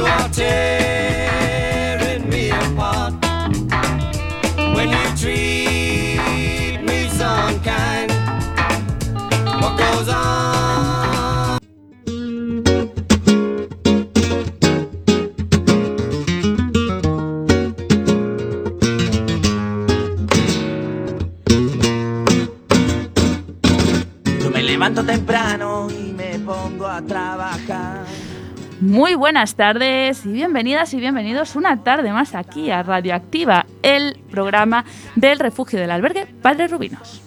You are tearing buenas tardes y bienvenidas y bienvenidos una tarde más aquí a Radioactiva, el programa del refugio del albergue Padre Rubinos.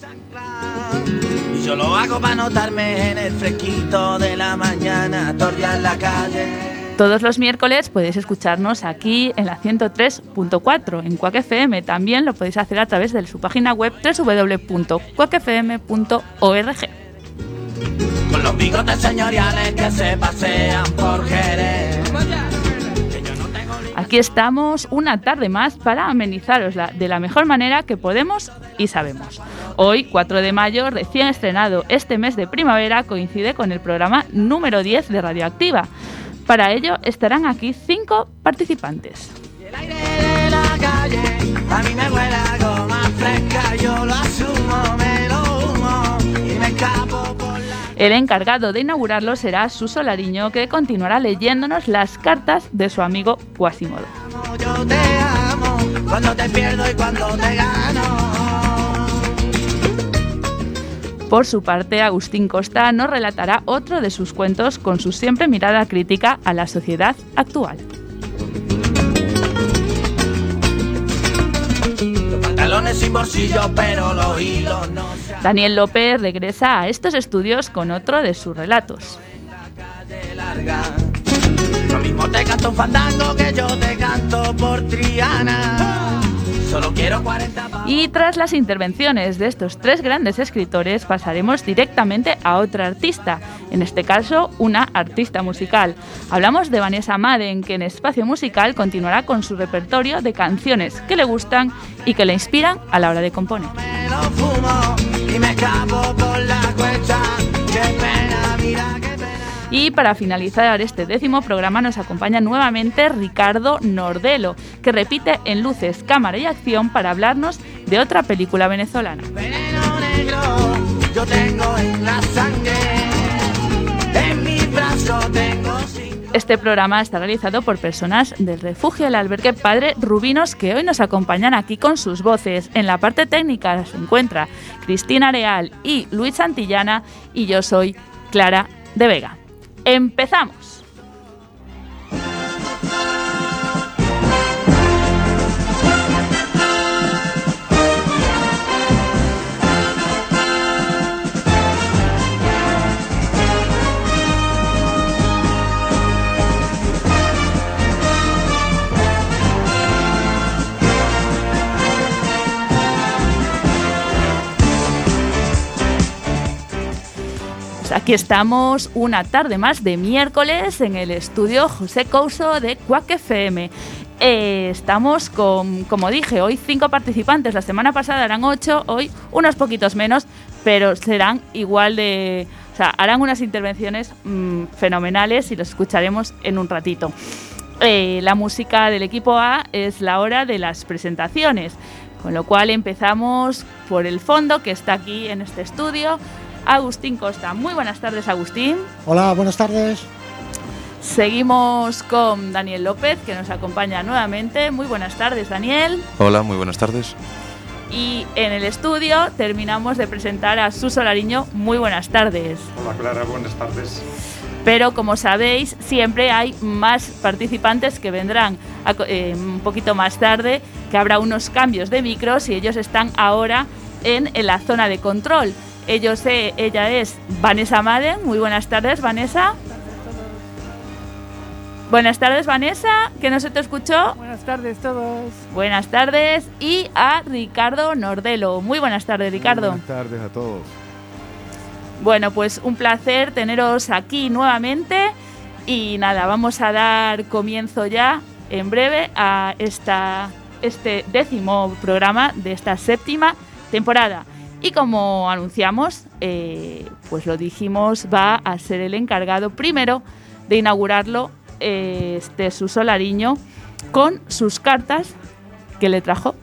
Y yo lo hago para notarme en el fresquito de la mañana, torrear la calle. Todos los miércoles podéis escucharnos aquí en la 103.4 en Quack FM. También lo podéis hacer a través de su página web www.quackfm.org. Con los bigotes señoriales que se pasean por Jerez. Aquí estamos una tarde más para amenizarosla de la mejor manera que podemos y sabemos. Hoy, 4 de mayo, recién estrenado este mes de primavera, coincide con el programa número 10 de Radioactiva. Para ello estarán aquí cinco participantes. El aire de la calle a mí me huele a goma fresca. Yo lo asumo, El encargado de inaugurarlo será Suso Lariño, que continuará leyéndonos las cartas de su amigo Quasimodo. amo. Yo te amo cuando te pierdo y cuando te gano. Por su parte, Agustín Costa nos relatará otro de sus cuentos con su siempre mirada crítica a la sociedad actual. Los pantalones sin bolsillo, pero los hilos no Daniel López regresa a estos estudios con otro de sus relatos. calle larga. Lo mismo te canto un fandango que yo te canto por Triana. Solo quiero 40 pa- Y tras las intervenciones de estos tres grandes escritores pasaremos directamente a otra artista, en este caso una artista musical. Hablamos de Vanessa Madden, que en Espacio Musical continuará con su repertorio de canciones que le gustan y que le inspiran a la hora de componer. Y para finalizar este décimo programa nos acompaña nuevamente Ricardo Nordelo, que repite en luces, cámara y acción para hablarnos de otra película venezolana. Yo tengo en la sangre. En mi brazo. Este programa está realizado por personas del refugio del albergue Padre Rubinos que hoy nos acompañan aquí con sus voces. En la parte técnica se encuentra Cristina Real y Luis Santillana y yo soy Clara de Vega. ¡Empezamos! Aquí estamos una tarde más de miércoles en el estudio José Couso de Quack FM. Eh, estamos con, como dije, hoy cinco participantes. La semana pasada eran ocho, hoy unos poquitos menos, pero serán igual de... O sea, harán unas intervenciones mm, fenomenales y los escucharemos en un ratito. Eh, la música del equipo A es la hora de las presentaciones, con lo cual empezamos por el fondo que está aquí en este estudio. Agustín Costa. Muy buenas tardes, Agustín. Hola, buenas tardes. Seguimos con Daniel López, que nos acompaña nuevamente. Muy buenas tardes, Daniel. Hola, muy buenas tardes. Y en el estudio terminamos de presentar a Suso Lariño. Muy buenas tardes. Hola Clara, buenas tardes. Pero como sabéis, siempre hay más participantes que vendrán a eh, un poquito más tarde, que habrá unos cambios de micros y ellos están ahora en, en la zona de control. Ellos, eh, ella es Vanessa Madden. Muy buenas tardes, Vanessa. Buenas tardes, Vanessa, que no se te escuchó. Buenas tardes todos. Buenas tardes. Y a Ricardo Nordelo. Muy buenas tardes, Ricardo. Buenas tardes a todos. Bueno, pues un placer teneros aquí nuevamente y nada, vamos a dar comienzo ya en breve a esta, este décimo programa de esta séptima temporada. Y como anunciamos, eh, pues lo dijimos, va a ser el encargado primero de inaugurarlo este su solariño con sus cartas que le trajo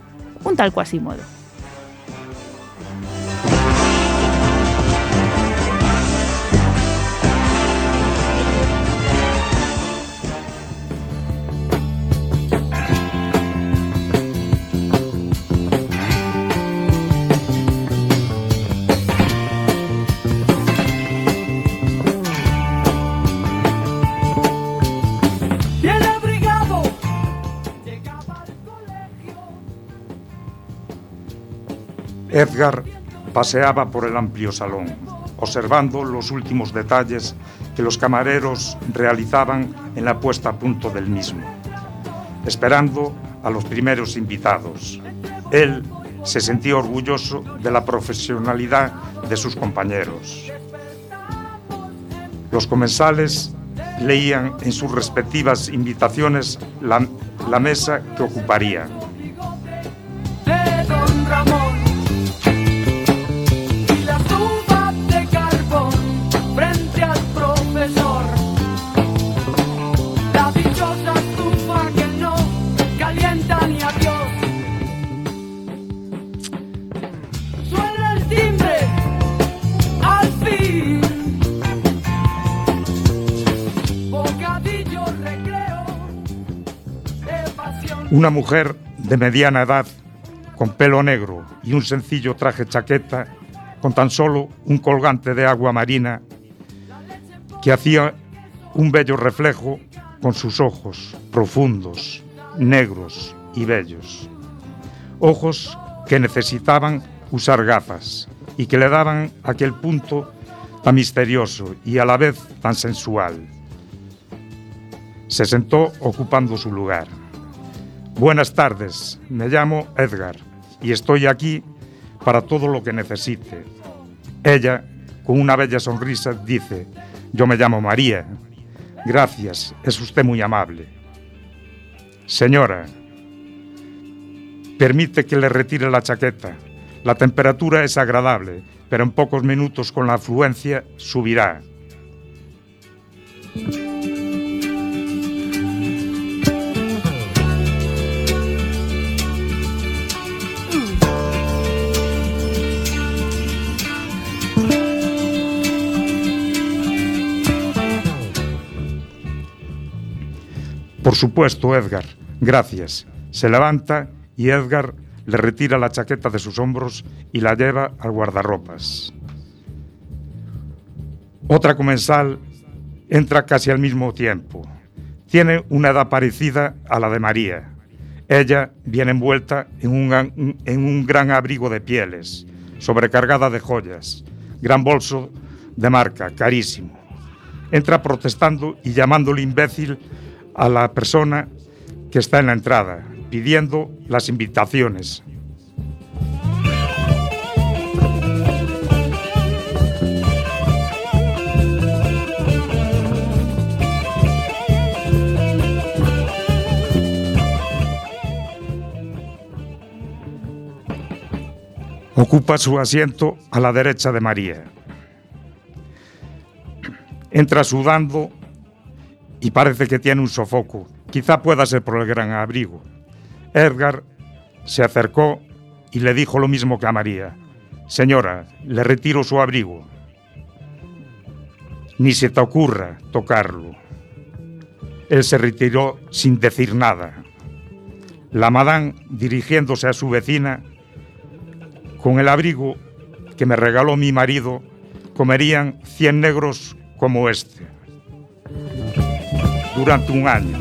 un tal Quasimodo. Edgar paseaba por el amplio salón, observando los últimos detalles que los camareros realizaban en la puesta a punto del mismo, esperando a los primeros invitados. Él se sentía orgulloso de la profesionalidad de sus compañeros. Los comensales leían en sus respectivas invitaciones la, mesa que ocuparían. Una mujer de mediana edad, con pelo negro y un sencillo traje chaqueta, con tan solo un colgante de agua marina, que hacía un bello reflejo con sus ojos profundos, negros y bellos. Ojos que necesitaban usar gafas y que le daban aquel punto tan misterioso y a la vez tan sensual. Se sentó ocupando su lugar. Buenas tardes, me llamo Edgar y estoy aquí para todo lo que necesite. Ella, con una bella sonrisa, dice, yo me llamo María. Gracias, es usted muy amable. Señora, permite que le retire la chaqueta. La temperatura es agradable, pero en pocos minutos con la afluencia subirá. Por supuesto, Edgar. Gracias. Se levanta y Edgar le retira la chaqueta de sus hombros y la lleva al guardarropas. Otra comensal entra casi al mismo tiempo. Tiene una edad parecida a la de María. Ella viene envuelta en un, en un gran abrigo de pieles, sobrecargada de joyas, gran bolso de marca, carísimo. Entra protestando y llamándole imbécil a la persona que está en la entrada, pidiendo las invitaciones. Ocupa su asiento a la derecha de María. Entra sudando y parece que tiene un sofoco. Quizá pueda ser por el gran abrigo. Edgar se acercó y le dijo lo mismo que a María. Señora, le retiro su abrigo. Ni se te ocurra tocarlo. Él se retiró sin decir nada. La madame, dirigiéndose a su vecina, con el abrigo que me regaló mi marido, comerían 100 negros como este durante un año.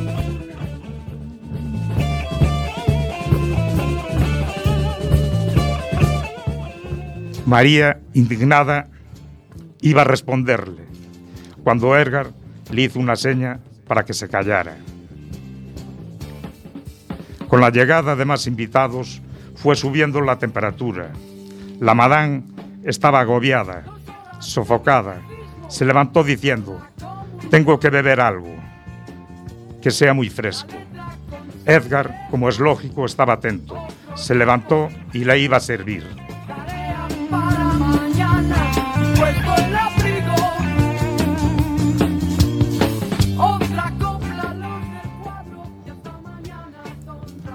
María, indignada, iba a responderle, cuando Edgar le hizo una seña para que se callara. Con la llegada de más invitados, fue subiendo la temperatura. La madame estaba agobiada, sofocada. Se levantó diciendo, tengo que beber algo, que sea muy fresco. Edgar, como es lógico, estaba atento. Se levantó y la iba a servir.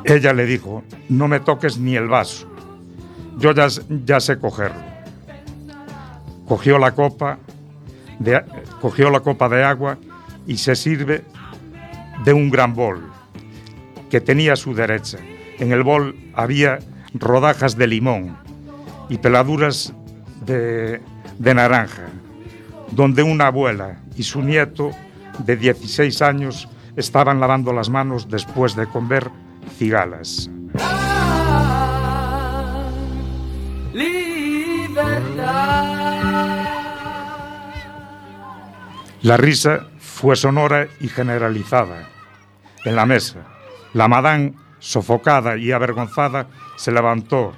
Ella le dijo, no me toques ni el vaso. Yo ya, sé cogerlo. Cogió la copa, cogió la copa de agua y se sirve de un gran bol que tenía a su derecha. En el bol había rodajas de limón y peladuras de, de naranja, donde una abuela y su nieto de 16 años estaban lavando las manos después de comer cigalas. La risa fue sonora y generalizada. En la mesa, la madame, sofocada y avergonzada, se levantó,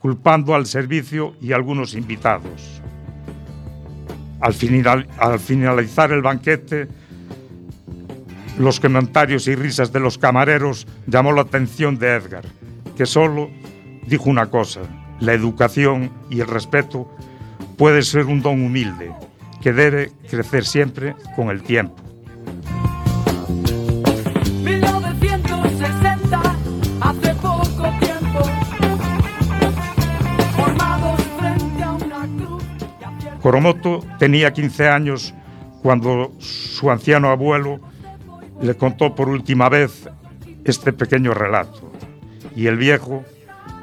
culpando al servicio y algunos invitados. Al, al finalizar el banquete, los comentarios y risas de los camareros llamó la atención de Edgar, que solo dijo una cosa, la educación y el respeto puede ser un don humilde, que debe crecer siempre con el tiempo. 1960, hace poco tiempo, formados frente a una cruz. y abiertos Coromoto tenía 15 años cuando su anciano abuelo le contó por última vez este pequeño relato. Y el viejo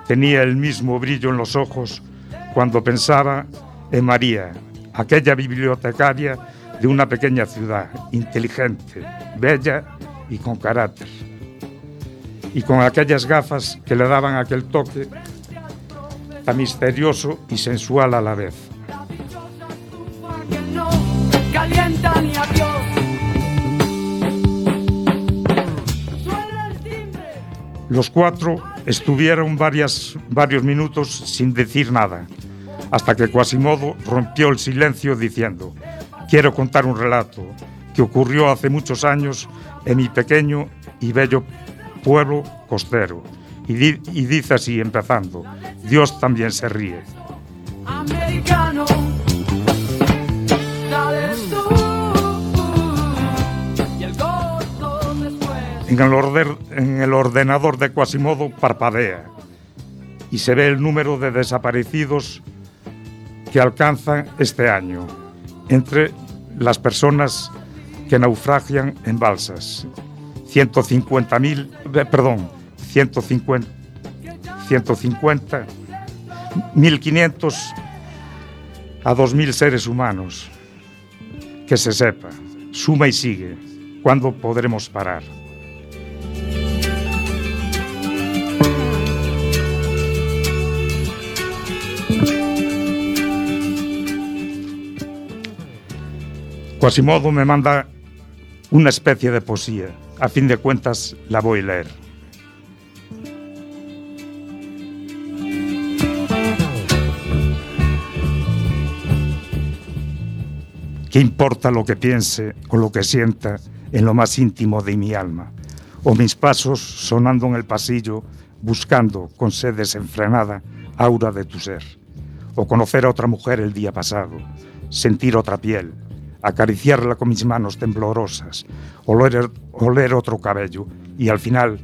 tenía el mismo brillo en los ojos cuando pensaba en María, aquella bibliotecaria de una pequeña ciudad, inteligente, bella y con carácter. Y con aquellas gafas que le daban aquel toque tan misterioso y sensual a la vez. Los cuatro estuvieron varias, varios minutos sin decir nada, hasta que Quasimodo rompió el silencio diciendo, quiero contar un relato que ocurrió hace muchos años en mi pequeño y bello pueblo costero. Y, di- y dice así, empezando, Dios también se ríe. americano. En el, orden- en el ordenador de Quasimodo parpadea y se ve el número de desaparecidos que alcanzan este año entre las personas que naufragian en balsas. 150.000, eh, perdón, 150, 150, 1.500 a 2.000 seres humanos. Que se sepa, suma y sigue. ¿Cuándo podremos parar? Quasimodo me manda una especie de poesía. A fin de cuentas, la voy a leer. ¿Qué importa lo que piense o lo que sienta en lo más íntimo de mi alma? O mis pasos sonando en el pasillo, buscando con sed desenfrenada aura de tu ser. O conocer a otra mujer el día pasado, sentir otra piel, acariciarla con mis manos temblorosas, oler, oler otro cabello y al final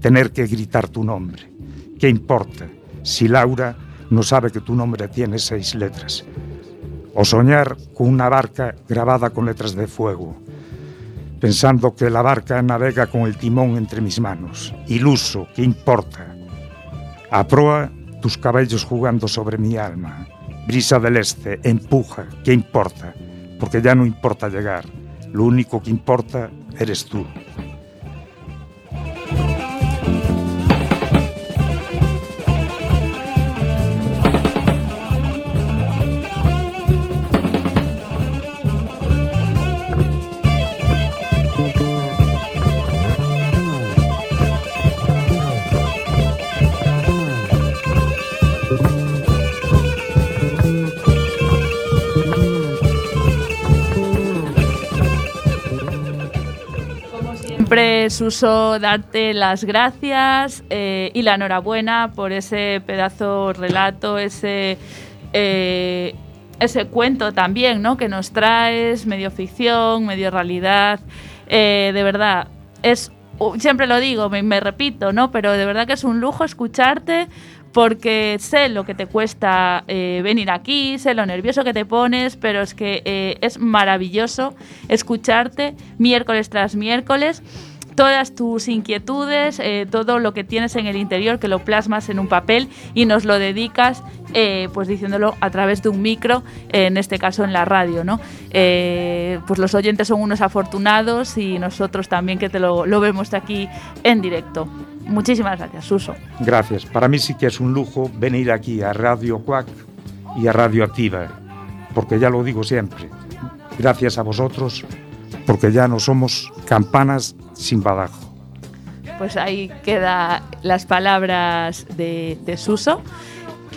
tener que gritar tu nombre. ¿Qué importa si Laura no sabe que tu nombre tiene seis letras? O soñar con una barca grabada con letras de fuego, pensando que la barca navega con el timón entre mis manos. Iluso, ¿qué importa? A proa, tus cabellos jugando sobre mi alma. Brisa del este, empuja, ¿qué importa? Porque ya no importa llegar. Lo único que importa eres tú. Siempre es uso darte las gracias eh, y la enhorabuena por ese pedazo relato, ese, eh, ese cuento también, ¿no? Que nos traes, medio ficción, medio realidad. Eh, de verdad, es siempre lo digo, me, me repito, ¿no? Pero de verdad que es un lujo escucharte porque sé lo que te cuesta eh, venir aquí, sé lo nervioso que te pones, pero es que eh, es maravilloso escucharte miércoles tras miércoles todas tus inquietudes, eh, todo lo que tienes en el interior, que lo plasmas en un papel y nos lo dedicas, eh, pues diciéndolo a través de un micro, en este caso en la radio, ¿no? Eh, pues los oyentes son unos afortunados y nosotros también que te lo, lo vemos aquí en directo. Muchísimas gracias, Suso. Gracias. Para mí sí que es un lujo venir aquí a Radio Cuac y a Radio Activa, porque ya lo digo siempre. Gracias a vosotros, porque ya no somos campanas sin badajo. Pues ahí quedan las palabras de, Suso.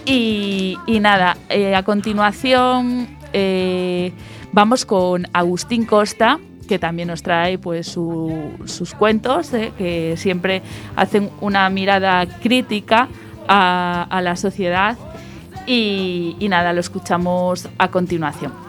Y, nada, eh, a continuación eh, vamos con Agustín Costa, que también nos trae pues su- sus cuentos, eh, que siempre hacen una mirada crítica a, la sociedad. Y nada, lo escuchamos a continuación.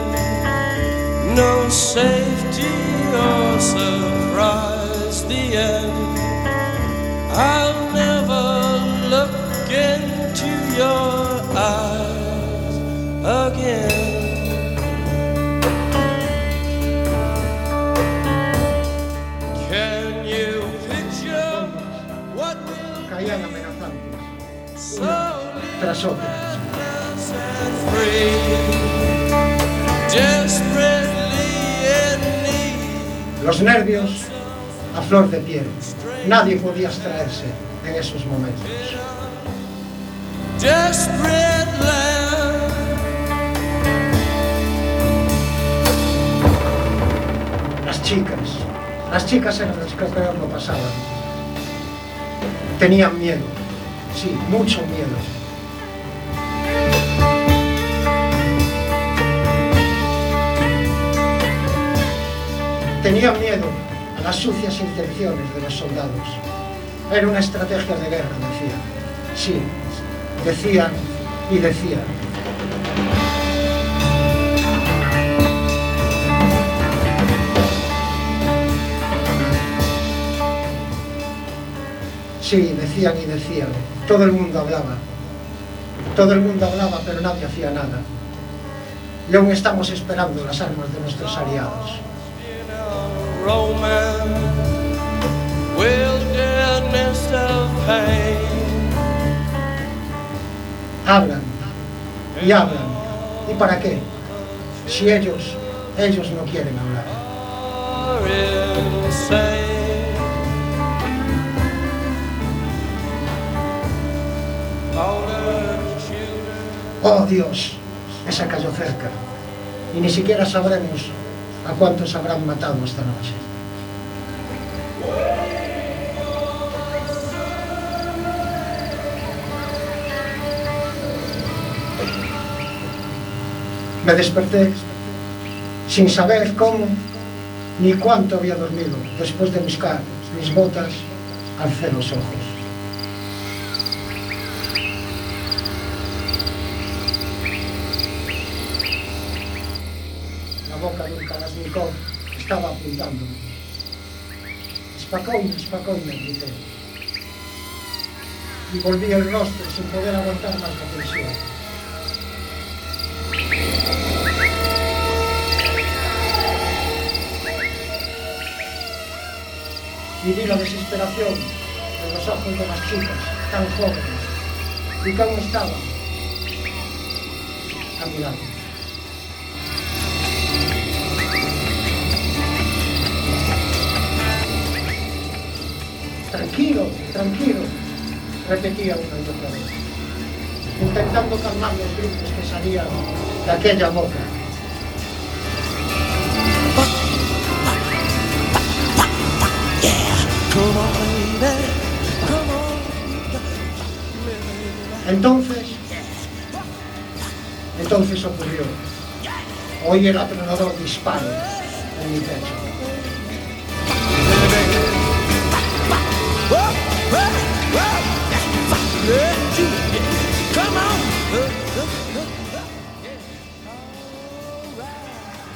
no safety or surprise. The end. I'll never look into your eyes again. Can you picture what will Caían amenazantes, slowly tras otras. Los nervios a flor de piel. Nadie podía abstraerse en esos momentos. Las chicas, las chicas eran las que peor lo pasaban. Tenían miedo, sí, mucho miedo. Tenían miedo a las sucias intenciones de los soldados. Era una estrategia de guerra, decían. Sí, decían y decían. Sí, decían y decían. Todo el mundo hablaba. Todo el mundo hablaba, pero nadie hacía nada. Y aún estamos esperando las armas de nuestros aliados. Romance, wilderness of pain, Hablan, y hablan. ¿Y para qué? Si ellos, ellos no quieren hablar. Oh Dios, esa cayó cerca. Y ni siquiera sabremos a cuántos habrán matado esta noche. Me desperté sin saber cómo ni cuánto había dormido. Después de buscar mis botas, alcé los ojos. tam był. Spokojnie, spokojnie tutaj. Y volví el rostro sin poder aguantar más la tensión. Y vi la desesperación en los ojos de las chicas, tan jóvenes, y cómo estaban a mi lado. Tranquilo, repetía una y otra vez, intentando calmar los gritos que salían de aquella boca. Entonces, entonces ocurrió. Oí el atronador disparo en mi pecho.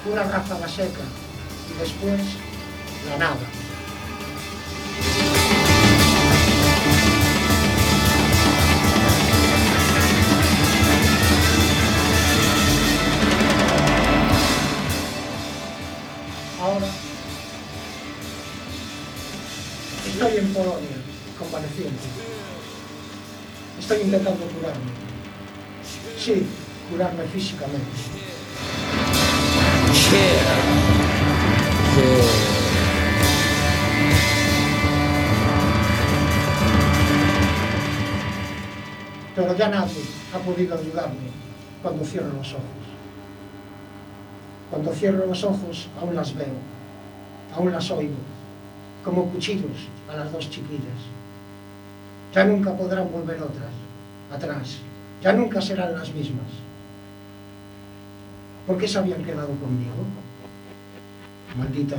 unha ráfaga seca e despois la nada. Ahora estoy en Polonia, convaleciente. Estoy intentando curarme. Sí, curarme físicamente. Pero ya nadie ha podido ayudarme cuando cierro los ojos. Cuando cierro los ojos aún las veo, aún las oigo, como cuchillos a las dos chiquillas. Ya nunca podrán volver otras, atrás, ya nunca serán las mismas. ¿Por qué se habían quedado conmigo? Maldita.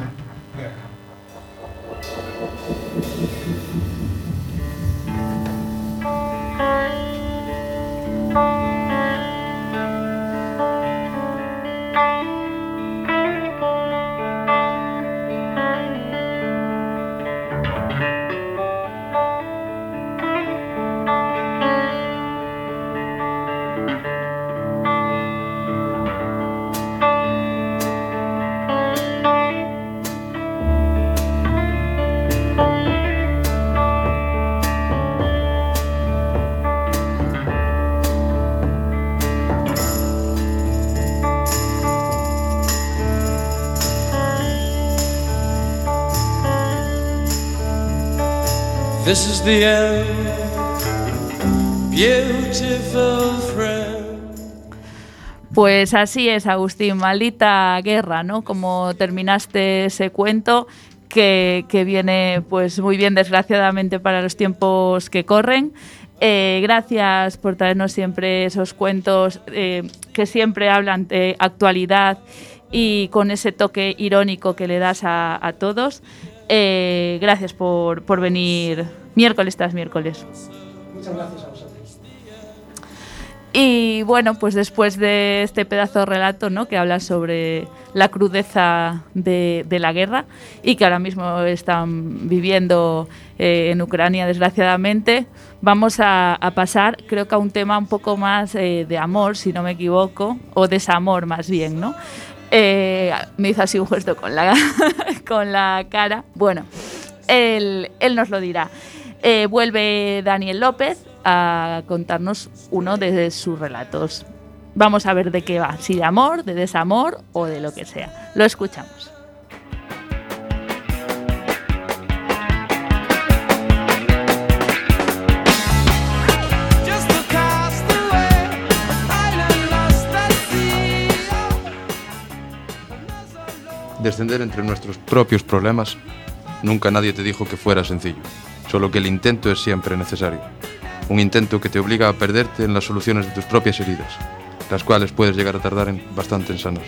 Pues así es, Agustín, maldita guerra, ¿no? Como terminaste ese cuento que, viene pues muy bien, desgraciadamente, para los tiempos que corren. Eh, gracias por traernos siempre esos cuentos eh, que siempre hablan de actualidad y con ese toque irónico que le das a, a todos. Eh, gracias por, por venir miércoles tras miércoles. Muchas gracias a vosotros. Y bueno, pues después de este pedazo de relato, ¿no? Que habla sobre la crudeza de, de la guerra y que ahora mismo están viviendo eh, en Ucrania, desgraciadamente, vamos a, a pasar, creo que a un tema un poco más eh, de amor, si no me equivoco, o desamor más bien, ¿no? Eh, me hizo así un gesto con la, con la cara. Bueno, él, él nos lo dirá. Eh, vuelve Daniel López a contarnos uno de sus relatos. Vamos a ver de qué va, si de amor, de desamor o de lo que sea. Lo escuchamos. Descender entre nuestros propios problemas, nunca nadie te dijo que fuera sencillo, solo que el intento es siempre necesario. Un intento que te obliga a perderte en las soluciones de tus propias heridas, las cuales puedes llegar a tardar en, bastante en sanar.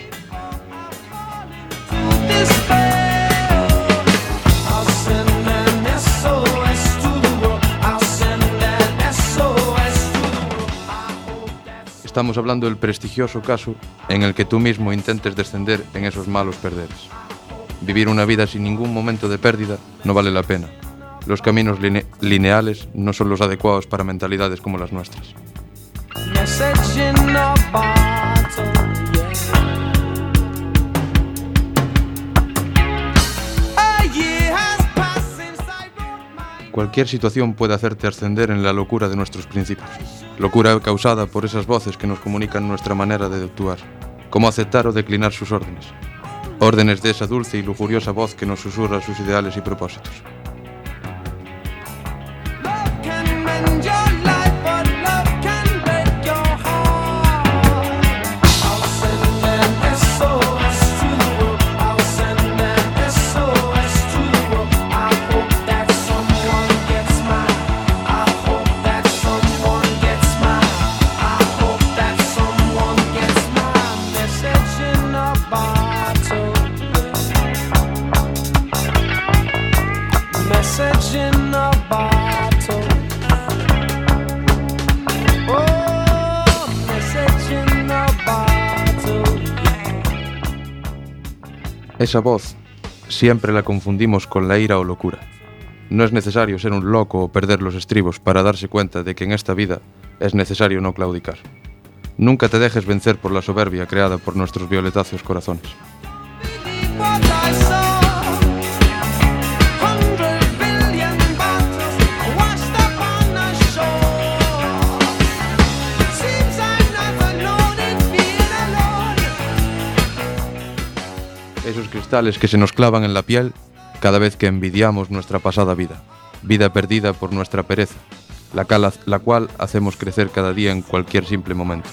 Estamos hablando del prestigioso caso en el que tú mismo intentes descender en esos malos perderes. Vivir una vida sin ningún momento de pérdida no vale la pena. Los caminos line- lineales no son los adecuados para mentalidades como las nuestras. Cualquier situación puede hacerte ascender en la locura de nuestros principios. Locura causada por esas voces que nos comunican nuestra manera de actuar. Cómo aceptar o declinar sus órdenes. Órdenes de esa dulce y lujuriosa voz que nos susurra sus ideales y propósitos. Esa voz siempre la confundimos con la ira o locura. No es necesario ser un loco o perder los estribos para darse cuenta de que en esta vida es necesario no claudicar. Nunca te dejes vencer por la soberbia creada por nuestros violetáceos corazones. Esos cristales que se nos clavan en la piel cada vez que envidiamos nuestra pasada vida, vida perdida por nuestra pereza, la, cala- la cual hacemos crecer cada día en cualquier simple momento.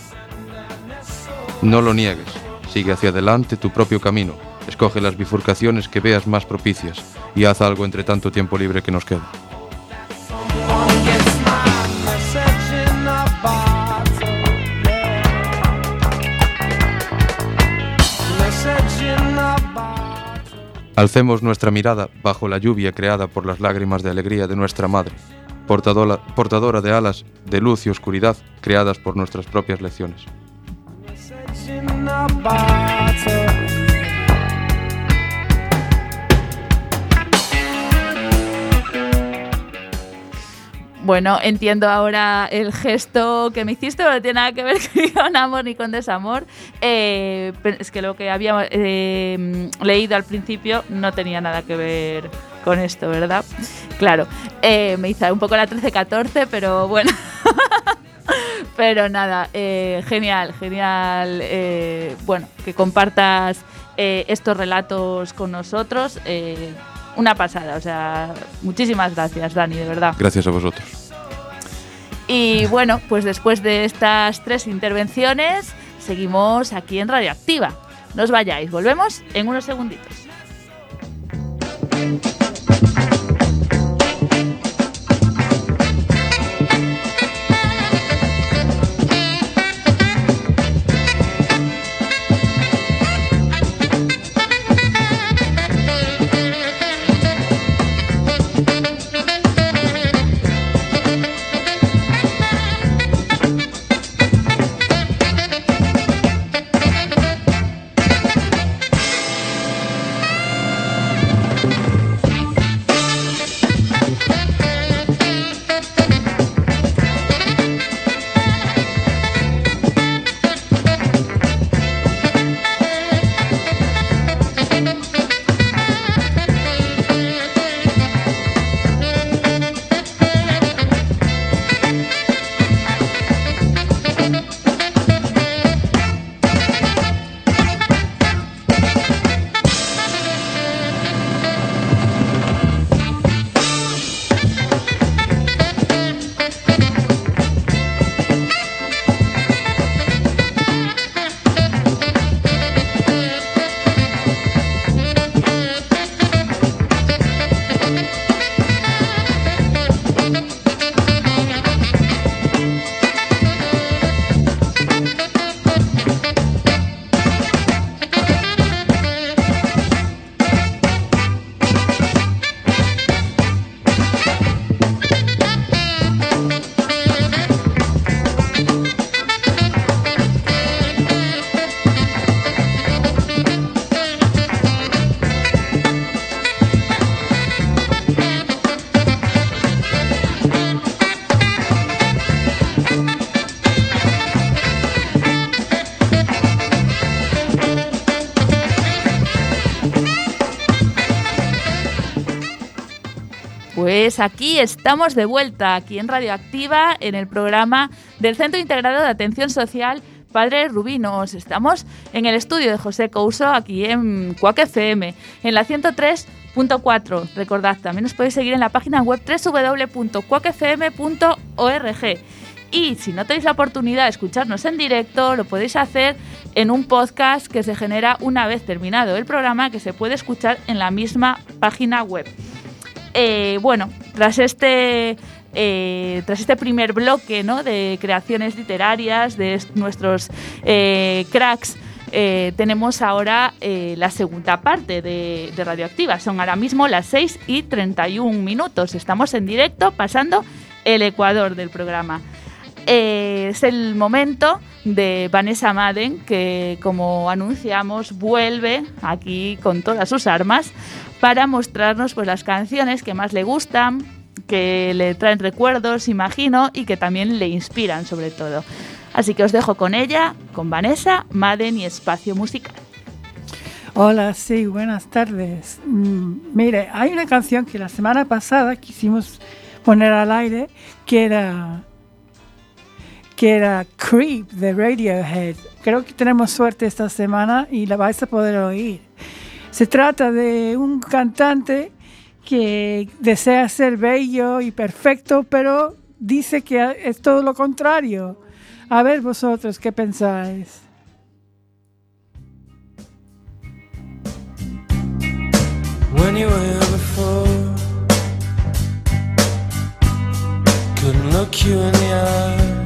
No lo niegues, sigue hacia adelante tu propio camino, escoge las bifurcaciones que veas más propicias y haz algo entre tanto tiempo libre que nos queda. Alcemos nuestra mirada bajo la lluvia creada por las lágrimas de alegría de nuestra madre, portadora, de alas de luz y oscuridad creadas por nuestras propias lecciones. Bueno, entiendo ahora el gesto que me hiciste, pero no tiene nada que ver con amor ni con desamor. Eh, es que lo que había eh, leído al principio no tenía nada que ver con esto, ¿verdad? Claro, eh, me hice un poco la 13-14, pero bueno. pero nada, genial, genial. bueno, que compartas estos relatos con nosotros. Una pasada, o sea, muchísimas gracias, Dani, de verdad. Gracias a vosotros. Y bueno, pues después de estas tres intervenciones, seguimos aquí en Radioactiva. No os vayáis, volvemos en unos segunditos. Pues aquí estamos de vuelta, aquí en Radioactiva, en el programa del Centro Integrado de Atención Social Padre Rubinos. Estamos en el estudio de José Couso, aquí en Cuac FM, en la 103.4. Recordad, también nos podéis seguir en la página web www.cuacfm.org. Y si no tenéis la oportunidad de escucharnos en directo, lo podéis hacer en un podcast que se genera una vez terminado el programa, que se puede escuchar en la misma página web. Eh, bueno, tras este, eh, tras este primer bloque ¿no? de creaciones literarias de est- nuestros eh, cracks, tenemos ahora la segunda parte de, de Radioactiva. Son ahora mismo las 6 y 31 minutos. Estamos en directo pasando el ecuador del programa. Eh, es el momento de Vanessa Madden, que como anunciamos, vuelve aquí con todas sus armas para mostrarnos pues, las canciones que más le gustan, que le traen recuerdos, imagino, y que también le inspiran sobre todo. Así que os dejo con ella, con Vanessa Madden y Espacio Musical. Hola, sí, buenas tardes. Mm, mire, hay una canción que la semana pasada quisimos poner al aire que era que era Creep de Radiohead. Creo que tenemos suerte esta semana y la vais a poder oír. Se trata de un cantante que desea ser bello y perfecto, pero dice que es todo lo contrario. A ver vosotros, ¿qué pensáis? when you were here before. Couldn't look you in the eye.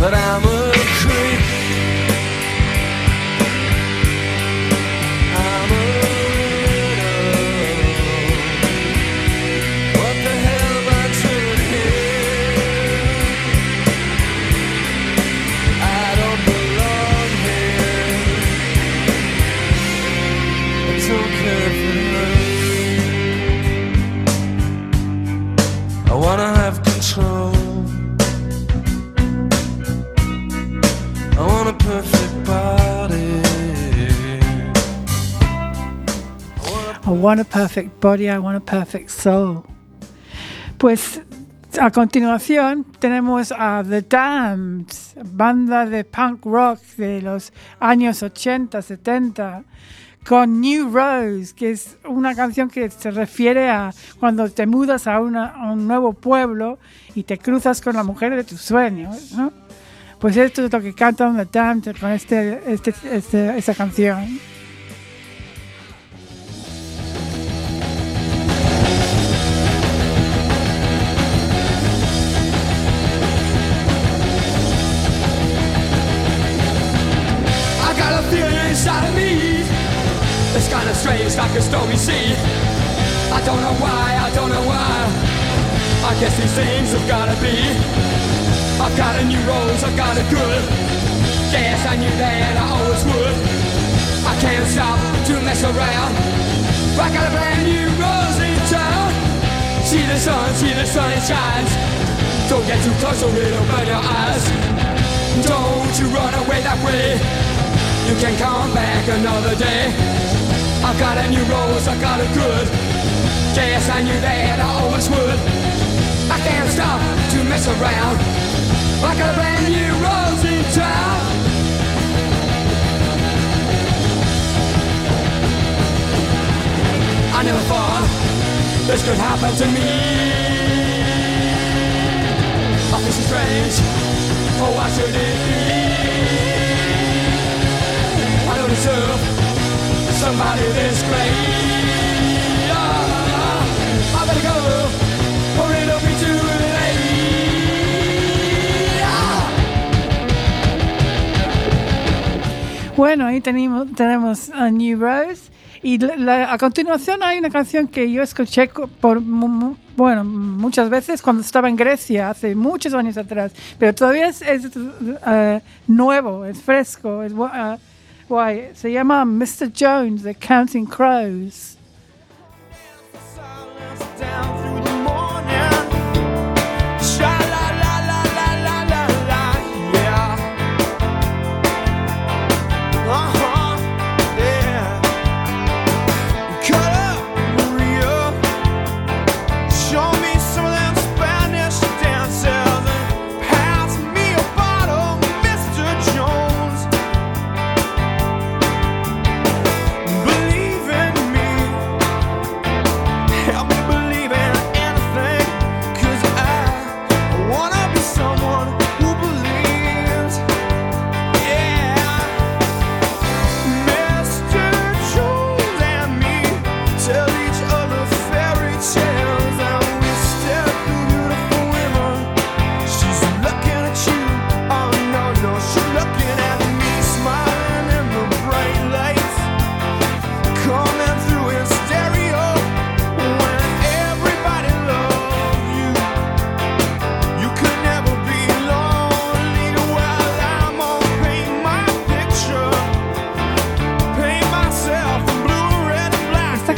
But I'm a creep. Want a perfect body, I want a perfect soul. Pues a continuación tenemos a The Damned, banda de punk rock de los años 80, 70, con New Rose, que es una canción que se refiere a cuando te mudas a, una- a un nuevo pueblo y te cruzas con la mujer de tus sueños, ¿no? Pues esto es lo que cantan The Damned con este, este, este- esa canción. Inside of me. It's kinda strange, like a stormy sea. I don't know why, I don't know why. I guess these things have gotta be. I've got a new rose, I've got a good. Yes, I knew that I always would. I can't stop to mess around. I got a brand new rose in town. See the sun, see the sun, it shines. Don't get too close or it'll burn your eyes. Don't you run away that way. You can come back another day. I've got a new rose, I got a good. Yes, I knew that I always would. I can't stop to mess around. I got a brand new rose in town. I never thought this could happen to me. I feel so strange. Oh, why should it be? Deserve somebody this great. Bueno, ahí tenemos, tenemos a New Rose Y la- la- a continuación hay una canción que yo escuché por, bueno, muchas veces cuando estaba en Grecia, hace muchos años atrás, pero todavía es, es, eh, nuevo, es fresco, es gu- ah, guay. Se llama Mr. Jones de Counting Crows.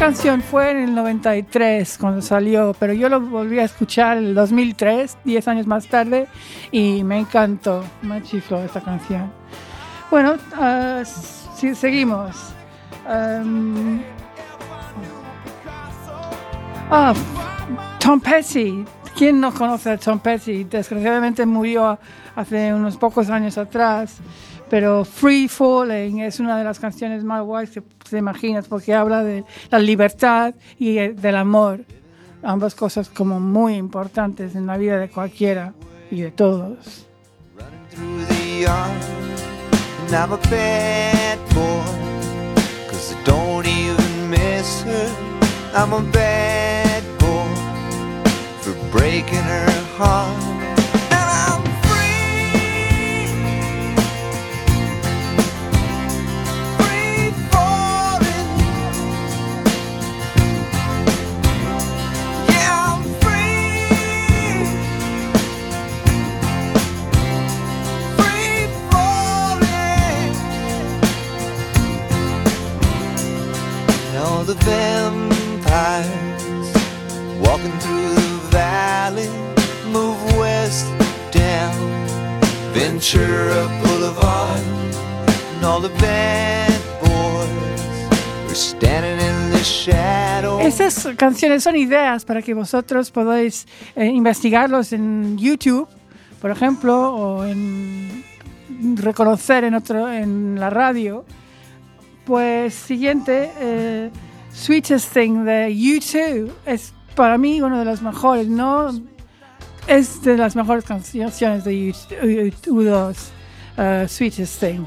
Canción fue en el 93 cuando salió, pero yo lo volví a escuchar en el 2003, 10 años más tarde, y me encantó, me chifló esta canción. Bueno, ah, si- seguimos. Um, ah, Tom Petty. ¿Quién no conoce a Tom Petty? Desgraciadamente murió hace unos pocos años atrás, pero Free Falling es una de las canciones más guays que te imaginas porque habla de la libertad y eh, del amor. Ambas cosas como muy importantes en la vida de cualquiera y de todos. through the yard Standing in the shadow. Estas canciones son ideas para que vosotros podáis eh, investigarlos en YouTube, por ejemplo, o en reconocer en otro en la radio. Pues siguiente, eh, Sweetest Thing de U2 es para mí uno de los mejores, no? Es de las mejores canciones de U- U2, uh, Sweetest Thing.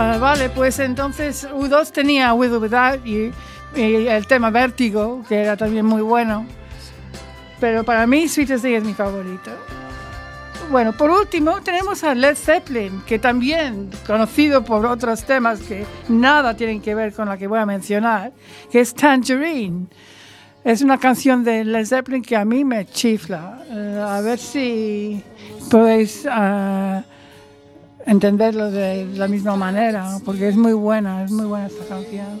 Ah, vale, pues entonces U2 tenía With or Without y, y el tema Vértigo, que era también muy bueno. Pero para mí Sweetest Day es mi favorito. Bueno, por último tenemos a Led Zeppelin, que también conocido por otros temas que nada tienen que ver con la que voy a mencionar, que es Tangerine. Es una canción de Led Zeppelin que a mí me chifla. Eh, a ver si podéis ah, entenderlo de la misma manera, porque es muy buena, es muy buena esta canción.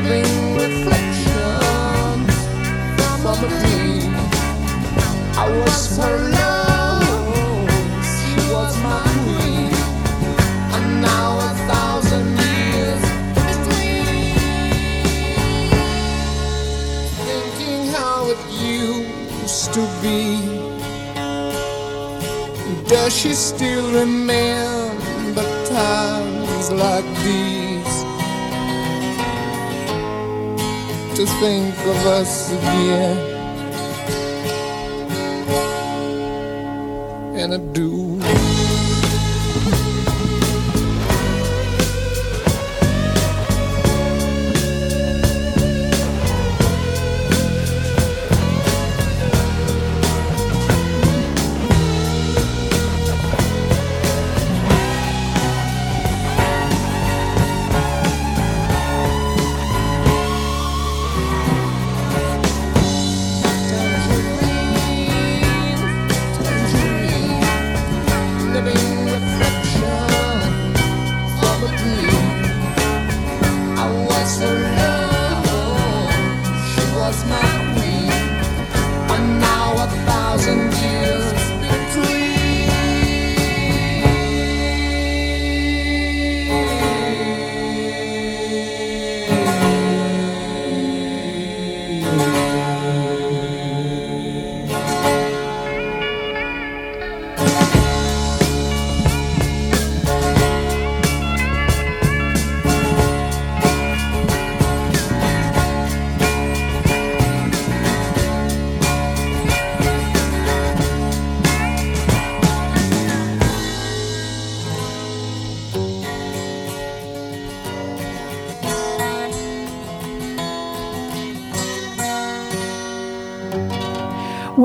living reflections from a dream. I was her love, to be. Does she still remember times like these? To think of us again. And I do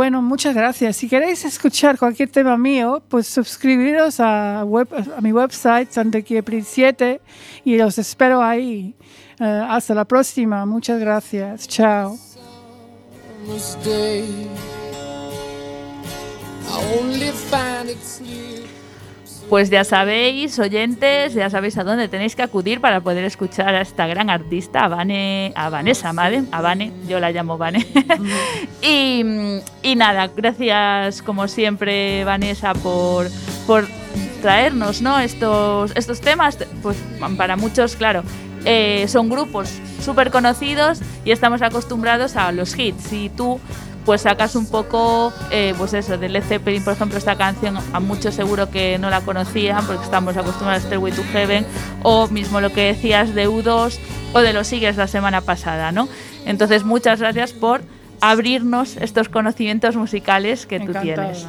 Bueno, muchas gracias. Si queréis escuchar cualquier tema mío, pues suscribiros a, web- a mi website Santequiepri 7 y los espero ahí. Eh, hasta la próxima. Muchas gracias. Chao. I only find. Pues ya sabéis, oyentes, ya sabéis a dónde tenéis que acudir para poder escuchar a esta gran artista, a, Vane- a Vanessa Madden, a Vane, yo la llamo Vane. y, y nada, gracias como siempre, Vanessa, por, por traernos ¿no? estos, estos temas. Pues para muchos, claro, eh, son grupos súper conocidos y estamos acostumbrados a los hits. Y tú pues sacas un poco, eh, pues eso, de Led Zeppelin, por ejemplo, esta canción, a muchos seguro que no la conocían porque estamos acostumbrados a Stairway to Heaven, o mismo lo que decías de U2 o de los Eagles la semana pasada, ¿no? Entonces, muchas gracias por abrirnos estos conocimientos musicales que tú Encantada. tienes.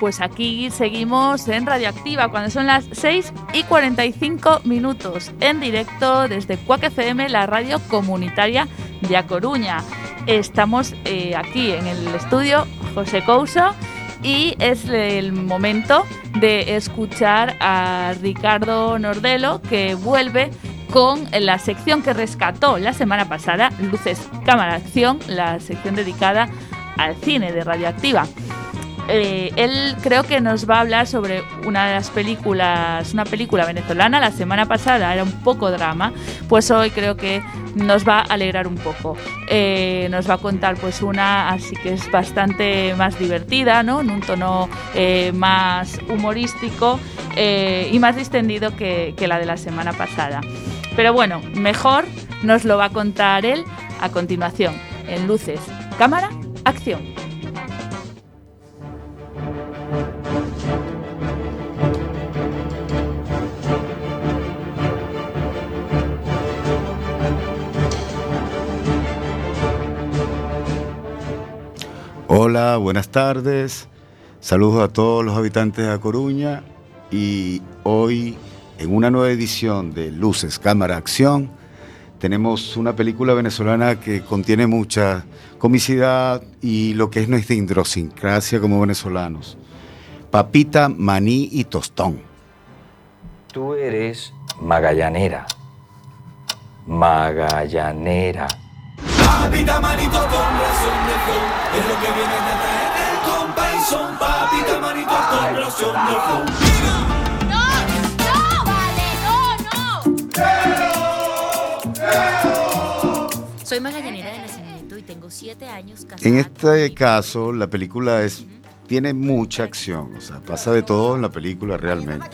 Pues aquí seguimos en Radioactiva cuando son las 6 y 45 minutos en directo desde Cuac FM, la radio comunitaria de A Coruña. Estamos eh, aquí en el estudio José Couso y es el momento de escuchar a Ricardo Nordelo que vuelve con la sección que rescató la semana pasada, Luces, Cámara, Acción, la sección dedicada al cine de Radioactiva. Eh, él creo que nos va a hablar sobre una de las películas, una película venezolana. La semana pasada era un poco drama, pues hoy creo que nos va a alegrar un poco. Eh, nos va a contar pues una así que es bastante más divertida, ¿no? En un tono eh, más humorístico y más distendido que la de la semana pasada. Pero bueno, mejor nos lo va a contar él a continuación, en luces, cámara, acción. Buenas tardes. Saludos a todos los habitantes de Coruña y hoy en una nueva edición de Luces, Cámara, Acción tenemos una película venezolana que contiene mucha comicidad y lo que es nuestra idiosincrasia como venezolanos. Papita, maní y tostón. Tú eres magallanera. Magallanera. Papita manito con razón de flow. Es lo que viene de traer el compa y son Papita manito con razón de flow. Soy magallanera de nacimiento y tengo siete años casada. En este caso, la película es, tiene mucha acción, o sea, pasa de todo en la película realmente.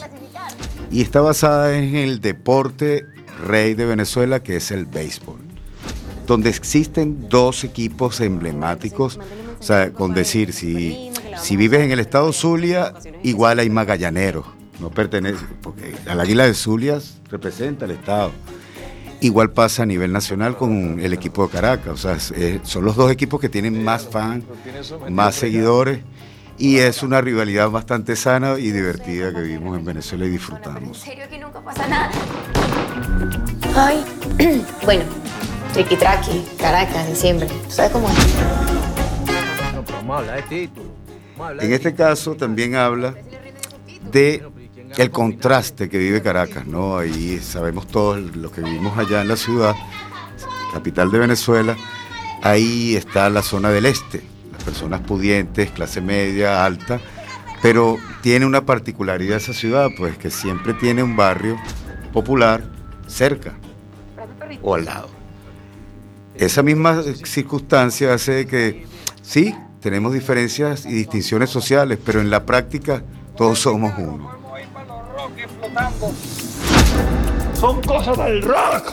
Y está basada en el deporte rey de Venezuela, que es el béisbol, donde existen dos equipos emblemáticos, o sea, con decir, si, si vives en el estado Zulia, igual hay magallaneros, no pertenece, porque al Águila de Zulia representa el estado. Igual pasa a nivel nacional con el equipo de Caracas. O sea, son los dos equipos que tienen más fans, más seguidores. Y es una rivalidad bastante sana y divertida que vivimos en Venezuela y disfrutamos. serio que nunca pasa nada. Ay, bueno, Triqui Traqui, Caracas, diciembre. ¿Tú sabes cómo es? No, pero vamos a hablar de título. En este caso también habla de el contraste que vive Caracas, ¿no? Ahí sabemos todos lo que vivimos allá en la ciudad, capital de Venezuela. Ahí está la zona del este, las personas pudientes, clase media, alta, pero tiene una particularidad esa ciudad, pues que siempre tiene un barrio popular cerca o al lado. Esa misma circunstancia hace que sí, tenemos diferencias y distinciones sociales, pero en la práctica todos somos uno. Son cosas del rock.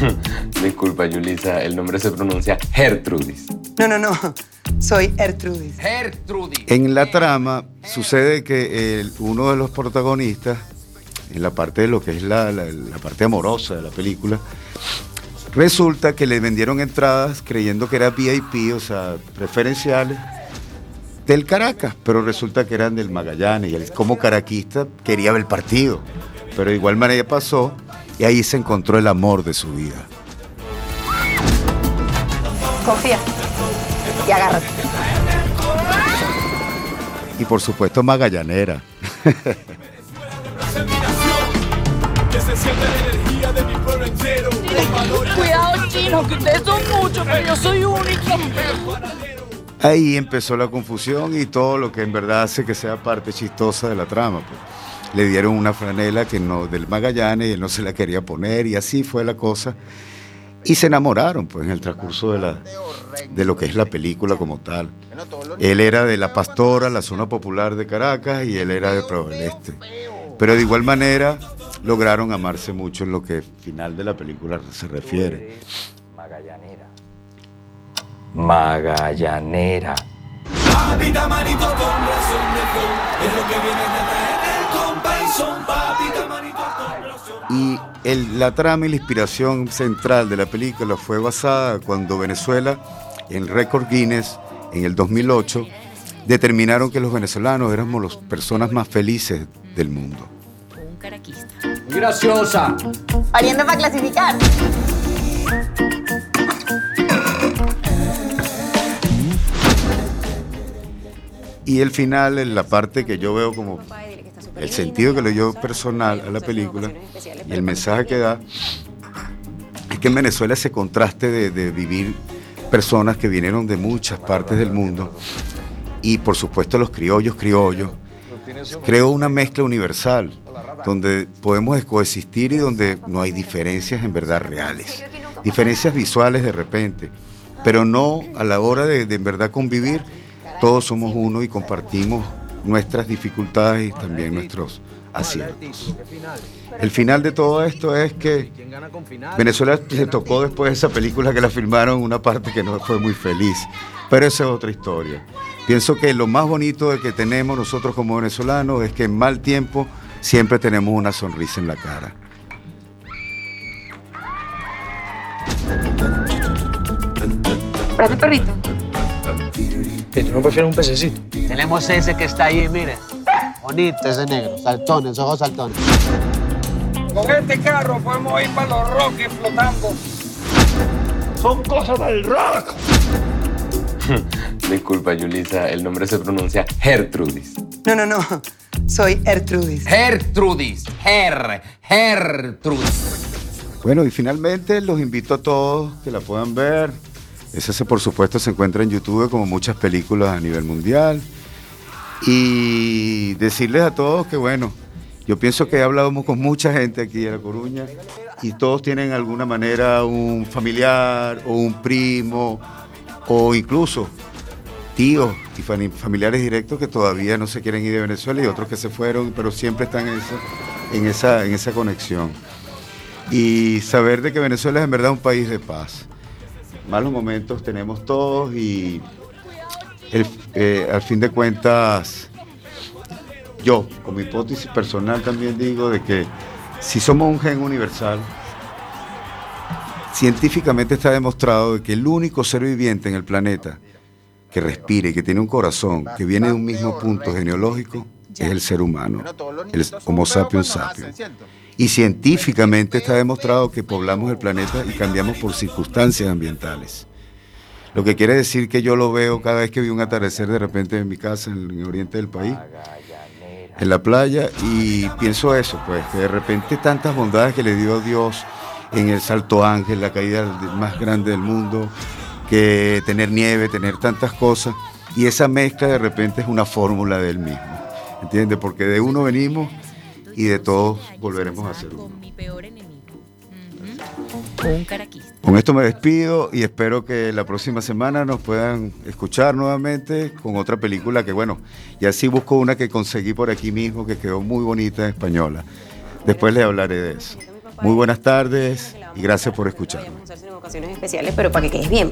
Disculpa, Yulisa, el nombre se pronuncia Gertrudis. No, no, no. Soy Ertrudis. Gertrudis. En la trama sucede que el- uno de los protagonistas, en la parte de lo que es la, la- la parte amorosa de la película, resulta que le vendieron entradas creyendo que era VIP, o sea, preferenciales, del Caracas, pero resulta que eran del Magallanes y él como caraquista quería ver el partido, pero de igual manera pasó y ahí se encontró el amor de su vida. Confía. Y agárrate. Y por supuesto Magallanera. Cuidado, chino, que ustedes son muchos, pero yo soy única. Ahí empezó la confusión y todo lo que en verdad hace que sea parte chistosa de la trama. pues. Le dieron una franela que no, del Magallanes y él no se la quería poner y así fue la cosa. Y se enamoraron pues en el transcurso de, la, de lo que es la película como tal. Él era de La Pastora, la zona popular de Caracas, y él era de Pro Este. Pero de igual manera lograron amarse mucho en lo que final de la película se refiere. Magallanera. Magallanera. Papita manito con razón de flow Es lo que viene de traer el compa y son Papita manito con razón Y el- la trama y la inspiración central de la película fue basada cuando Venezuela, en récord Guinness, en el 2008, determinaron que los venezolanos éramos las personas más felices del mundo. Un caraquista. Graciosa. Pariendo para clasificar. Y el final, en la parte que yo veo como el sentido que le dio personal a la película y el mensaje que da, es que en Venezuela ese contraste de, de vivir personas que vinieron de muchas partes del mundo y por supuesto los criollos criollos, creo una mezcla universal donde podemos coexistir y donde no hay diferencias en verdad reales. Diferencias visuales de repente, pero no a la hora de, en verdad convivir, todos somos uno y compartimos nuestras dificultades y también nuestros aciertos. El final de todo esto es que Venezuela le tocó después de esa película que la filmaron una parte que no fue muy feliz, pero esa es otra historia. Pienso que lo más bonito de que tenemos nosotros como venezolanos es que en mal tiempo siempre tenemos una sonrisa en la cara. ¿Para perrito? ¿Y tú no prefieres un pececito? Tenemos ese que está ahí, mire. Bonito ese negro, saltones, ojos saltones. Con este carro podemos ir para los Rockies flotando. Son cosas del rock. Disculpa, Yulisa, el nombre se pronuncia Gertrudis. No, no, no. Soy Ertrudis. Gertrudis. Ger. Gertrudis. Bueno, y finalmente los invito a todos que la puedan ver. Esa se, por supuesto se encuentra en YouTube como muchas películas a nivel mundial. Y decirles a todos que bueno, yo pienso que he hablado con mucha gente aquí en La Coruña y todos tienen de alguna manera un familiar o un primo o incluso tíos y fami- familiares directos que todavía no se quieren ir de Venezuela y otros que se fueron, pero siempre están en esa, conexión. Y saber de que Venezuela es en verdad un país de paz. Malos momentos tenemos todos y eh, al fin de cuentas, yo, como hipótesis personal también digo de que si somos un gen universal, científicamente está demostrado de que el único ser viviente en el planeta que respire que tiene un corazón que viene de un mismo punto genealógico es el ser humano, el Homo sapiens sapiens. Y científicamente está demostrado que poblamos el planeta y cambiamos por circunstancias ambientales. Lo que quiere decir que yo lo veo cada vez que veo un atardecer de repente en mi casa, en el oriente del país, en la playa, y pienso eso, pues, que de repente tantas bondades que le dio Dios en el Salto Ángel, la caída más grande del mundo, que tener nieve, tener tantas cosas, y esa mezcla de repente es una fórmula del mismo, ¿entiendes? Porque de uno venimos y de todos volveremos a ser uno. Con esto me despido y espero que la próxima semana nos puedan escuchar nuevamente con otra película que, bueno, ya sí busco una que conseguí por aquí mismo que quedó muy bonita en española. Después les hablaré de eso. Muy buenas tardes y gracias por bien.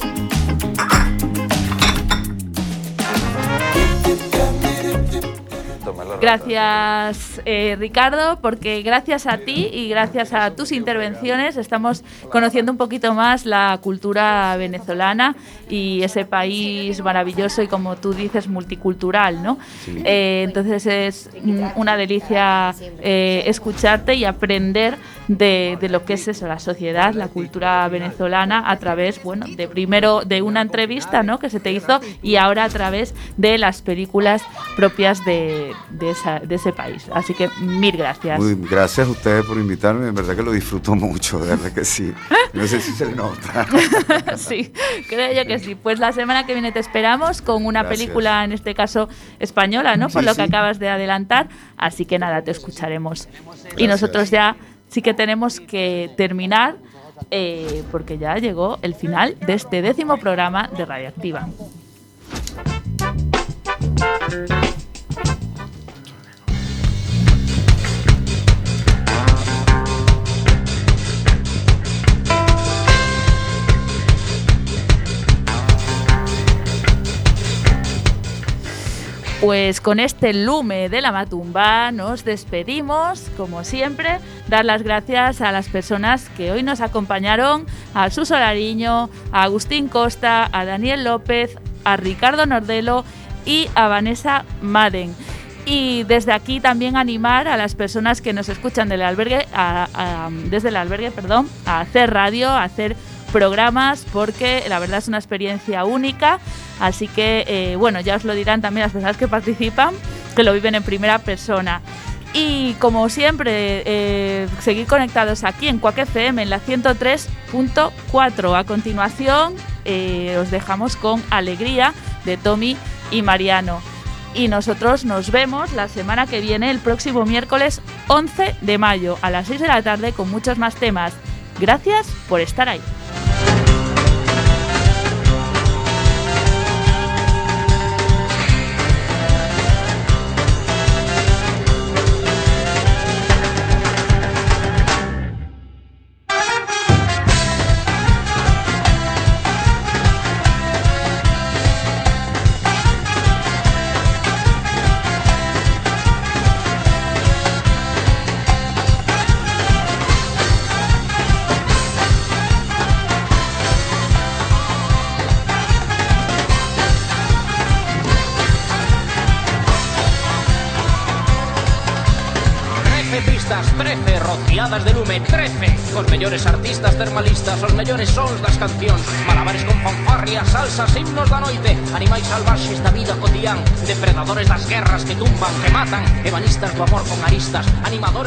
Gracias, eh, Ricardo, porque gracias a ti y gracias a tus intervenciones estamos conociendo un poquito más la cultura venezolana y ese país maravilloso y, como tú dices, multicultural, ¿no? Sí. Eh, entonces es una delicia eh, escucharte y aprender de, de lo que es eso, la sociedad, la cultura venezolana a través, bueno, de primero de una entrevista, ¿no? Que se te hizo y ahora a través de las películas propias de, de, esa- de ese país. Así que mil gracias. Muy, gracias a ustedes por invitarme, en verdad que lo disfruto mucho, de verdad que sí. No sé si se le nota. sí, creo yo que sí. Pues la semana que viene te esperamos con una Gracias. película, en este caso española, ¿no? Por Sí, lo que acabas de adelantar. Así que nada, te escucharemos. Y nosotros ya sí que tenemos que terminar. eh, porque ya llegó el final de este décimo programa de Radioactiva. Pues con este lume de la matumba nos despedimos, como siempre, dar las gracias a las personas que hoy nos acompañaron, a Suso Lariño, a Agustín Costa, a Daniel López, a Ricardo Nordelo y a Vanessa Maden. Y desde aquí también animar a las personas que nos escuchan del albergue, desde el albergue, perdón, a hacer radio, a hacer programas, porque la verdad es una experiencia única. Así que, eh, bueno, ya os lo dirán también las personas que participan, que lo viven en primera persona. Y como siempre, eh, seguir conectados aquí en Cuac FM en la 103.4. A continuación, eh, os dejamos con Alegría de Tommy y Mariano. Y nosotros nos vemos la semana que viene, el próximo miércoles 11 de mayo, a las 6 de la tarde, con muchos más temas. Gracias por estar ahí. me trepe Cos mellores artistas termalistas Os mellores sons das cancións Malabares con fanfarrias, salsas, himnos da noite. Animais salvaxes da vida cotián Depredadores das guerras que tumban, que matan Ebanistas do amor con aristas Animadores